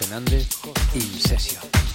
Hernández, In Session.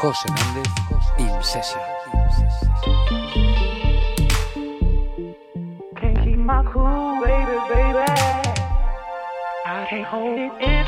José Méndez In Session. Can't keep my cool, baby, baby. I can't hold it inside.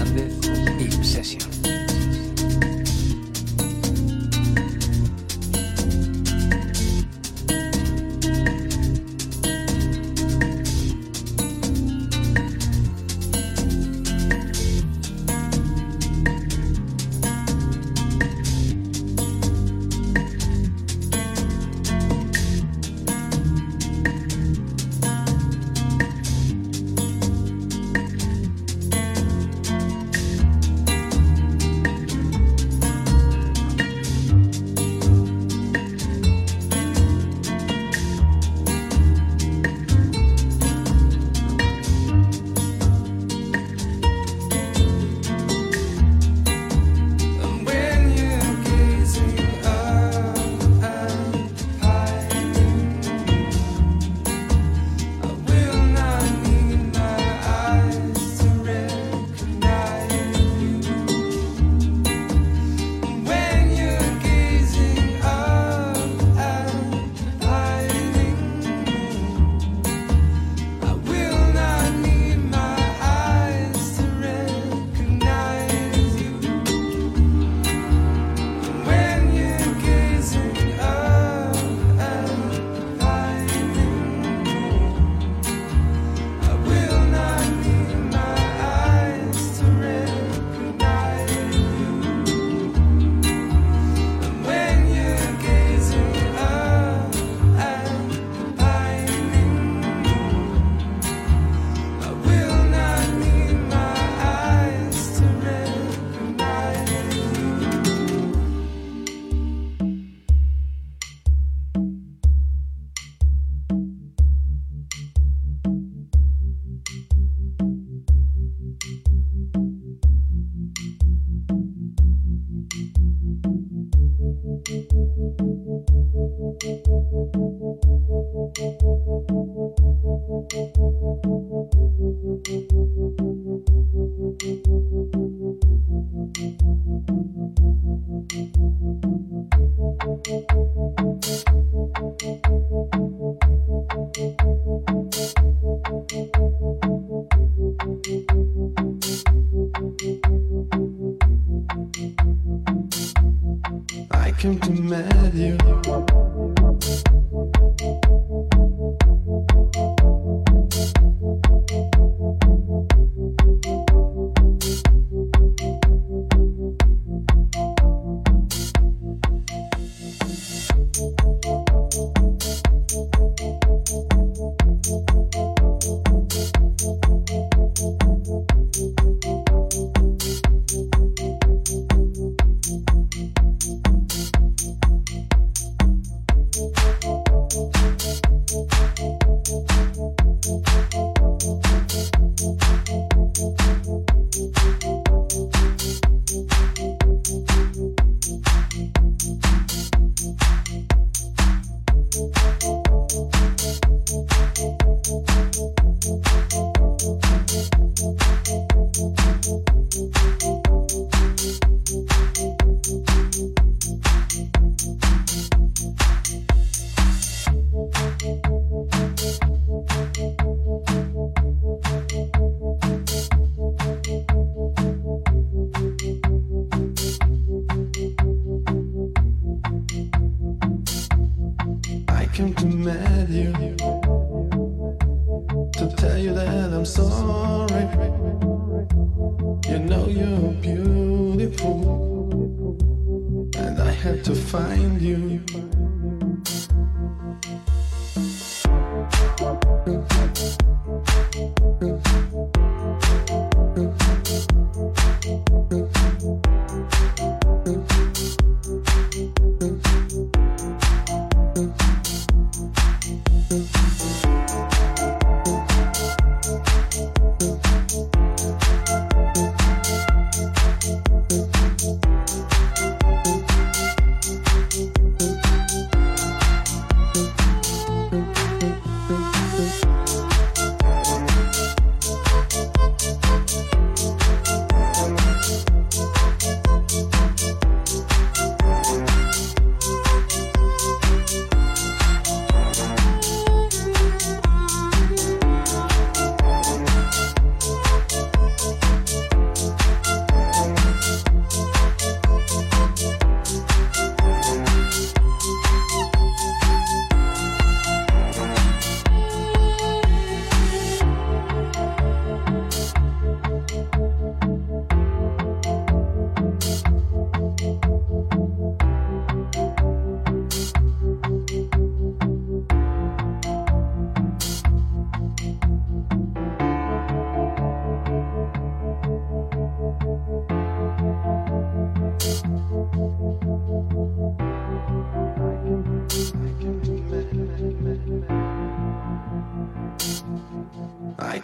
José Nández, Obsession.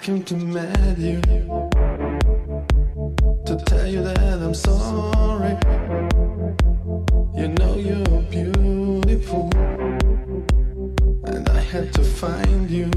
came to meet you to tell you that I'm sorry. You know you're beautiful, and I had to find you.